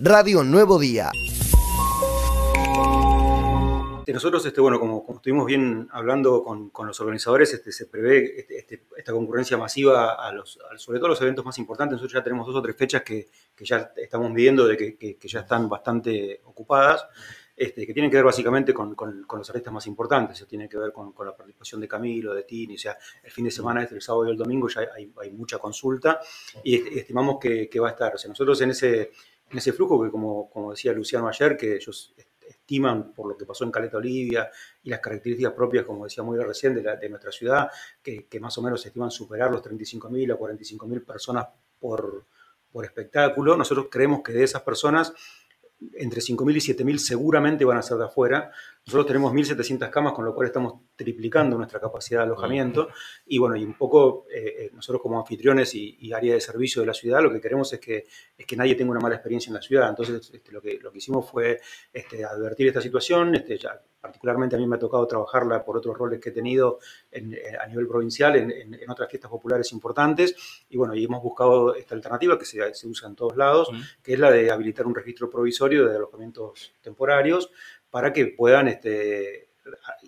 Radio Nuevo Día. Nosotros, este, bueno, como, estuvimos bien hablando con, los organizadores, este, se prevé este, esta concurrencia masiva a los, sobre todo a los eventos más importantes. Nosotros ya tenemos dos o tres fechas que, ya estamos viendo de que, ya están bastante ocupadas. Que tienen que ver básicamente con, los artistas más importantes, tiene que ver con, la participación de Camilo, de Tini, o sea, el fin de semana, este, el sábado y el domingo ya hay, mucha consulta y estimamos que, va a estar. O sea, nosotros en ese, en ese flujo que, como, decía Luciano ayer, que ellos estiman por lo que pasó en Caleta Olivia y las características propias, como decía muy recién, de, de nuestra ciudad, que, más o menos estiman superar los 35.000 a 45.000 personas por, por espectáculo. Nosotros creemos que de esas personas entre 5.000 y 7.000 seguramente van a ser de afuera. Nosotros tenemos 1.700 camas, con lo cual estamos triplicando nuestra capacidad de alojamiento. Y bueno, y un poco eh, eh, nosotros como anfitriones y, área de servicio de la ciudad, lo que queremos es que, es que nadie tenga una mala experiencia en la ciudad. Entonces, este, lo, que, lo que hicimos fue este, advertir esta situación. Este, ya, particularmente a mí me ha tocado trabajarla por otros roles que he tenido eh, a nivel provincial en, otras fiestas populares importantes. Y bueno, y hemos buscado esta alternativa que se, se usa en todos lados, que es la de habilitar un registro provisorio de alojamientos temporarios para que puedan este,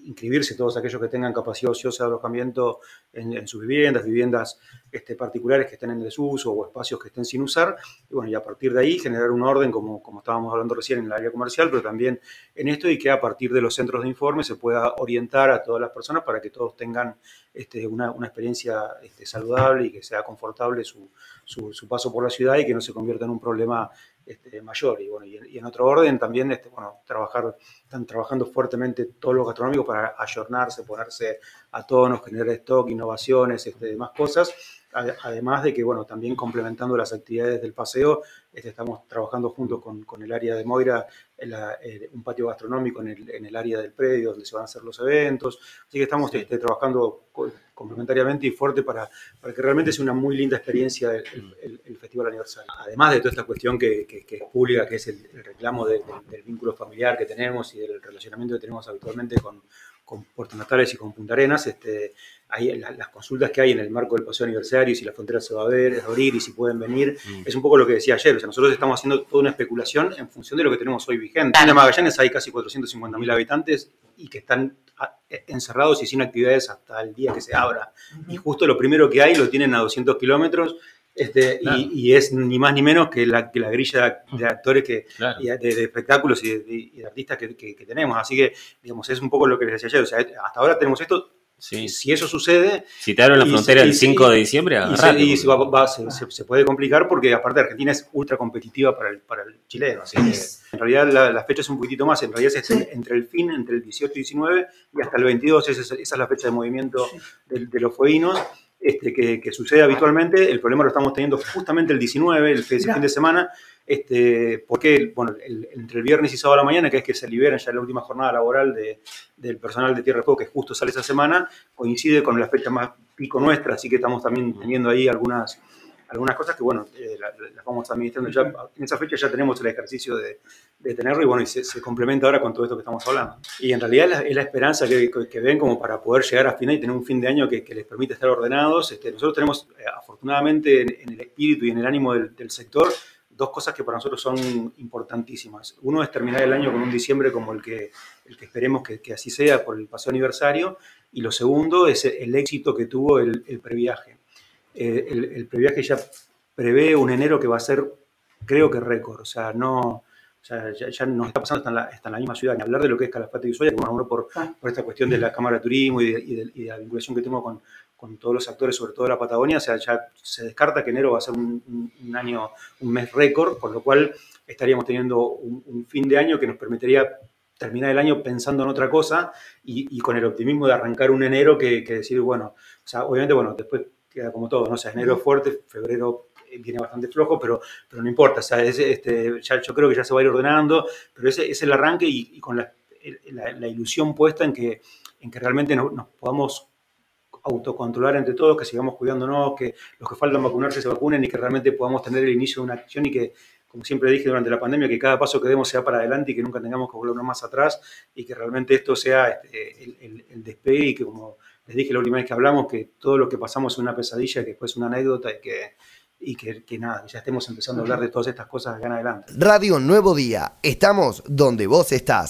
inscribirse todos aquellos que tengan capacidad ociosa de alojamiento en, sus viviendas, viviendas este, particulares que estén en desuso o espacios que estén sin usar, y bueno, y a partir de ahí generar un orden, como, como estábamos hablando recién en el área comercial, pero también en esto y que a partir de los centros de informe se pueda orientar a todas las personas para que todos tengan este, una, experiencia este, saludable y que sea confortable su, su, paso por la ciudad y que no se convierta en un problema este, mayor. Y, bueno, y, en otro orden también este, bueno, trabajar, están trabajando fuertemente todos los gastronómicos para ayornarse, ponerse a tonos, generar stock, innovaciones, este, demás cosas. Además de que, bueno, también complementando las actividades del paseo, este, estamos trabajando junto con, con, el área de Moira, en eh, un patio gastronómico en el, en el, área del predio donde se van a hacer los eventos. Así que estamos este, trabajando complementariamente y fuerte para, para, que realmente sea una muy linda experiencia el, el, Festival Aniversario. Además de toda esta cuestión que, que, es pública, que es el, reclamo del vínculo familiar que tenemos y del relacionamiento que tenemos habitualmente con, con Puerto Natales y con Punta Arenas, este, hay, las, consultas que hay en el marco del paseo aniversario, si la frontera se va a ver, abrir y si pueden venir, mm. es un poco lo que decía ayer, o sea, nosotros estamos haciendo toda una especulación en función de lo que tenemos hoy vigente. En Magallanes hay casi 450.000 habitantes y que están ah, encerrados y sin actividades hasta el día que se abra. Y justo lo primero que hay lo tienen a 200 kilómetros este, y, es ni más ni menos que la, que la grilla de actores que, de, espectáculos y de, artistas que, que, tenemos. Así que, digamos, es un poco lo que les decía ayer. O sea, hasta ahora tenemos esto. Si eso sucede. Si te abren la frontera el 5 de diciembre, y, se, va, se, puede complicar porque, aparte, Argentina es ultra competitiva para el, para el chileno. Así que, en realidad, la, la, fecha es un poquitito más. En realidad, es entre el fin, entre el 18 y 19 y hasta el 22. Esa, es la fecha de movimiento de, de los fueguinos este, que, sucede habitualmente. El problema lo estamos teniendo justamente el 19, el fin de semana, este, porque bueno, entre el viernes y sábado a la mañana, que es que se libera ya la última jornada laboral del personal de Tierra de Fuego, que justo sale esa semana, coincide con la fecha más pico nuestra, así que estamos también teniendo ahí algunas algunas cosas que, bueno, eh, las, vamos administrando ya. En esa fecha ya tenemos el ejercicio de, de tenerlo y, bueno, y se, complementa ahora con todo esto que estamos hablando. Y en realidad es la, esperanza que, que, ven como para poder llegar a final y tener un fin de año que, que les permita estar ordenados. Este, nosotros tenemos, eh, afortunadamente, en, el espíritu y en el ánimo del, del sector, dos cosas que para nosotros son importantísimas. Uno es terminar el año con un diciembre como el que, el que esperemos que, que así sea por el paseo aniversario. Y lo segundo es el éxito que tuvo el, el previaje. Eh, el, previaje ya prevé un enero que va a ser, creo que récord. O sea, no, ya, ya, nos está pasando hasta en, la, en, la, misma ciudad. Ni hablar de lo que es Calafate y Ushuaia, por, ah. por esta cuestión de la Cámara de Turismo y de, la vinculación que tengo con, con, todos los actores, sobre todo de la Patagonia. O sea, ya se descarta que enero va a ser un, año, un mes récord, por lo cual estaríamos teniendo un, fin de año que nos permitiría terminar el año pensando en otra cosa y, con el optimismo de arrancar un enero que, que decir, bueno, o sea, obviamente, bueno, después queda como todo, ¿no? O sea, enero es fuerte, febrero viene bastante flojo, pero, pero no importa, o sea, este, ya, yo creo que ya se va a ir ordenando, pero ese es el arranque y, con la, la, ilusión puesta en que, en que realmente nos, podamos autocontrolar entre todos, que sigamos cuidándonos, que los que faltan vacunarse se vacunen y que realmente podamos tener el inicio de una acción y que, como siempre dije durante la pandemia, que cada paso que demos sea para adelante y que nunca tengamos que volvernos más atrás y que realmente esto sea este, el, el, el despegue y que como les dije la última vez que hablamos que todo lo que pasamos es una pesadilla, que después es una anécdota y que, y que, que nada, ya estemos empezando a hablar de todas estas cosas de acá en adelante. Radio Nuevo Día, estamos donde vos estás.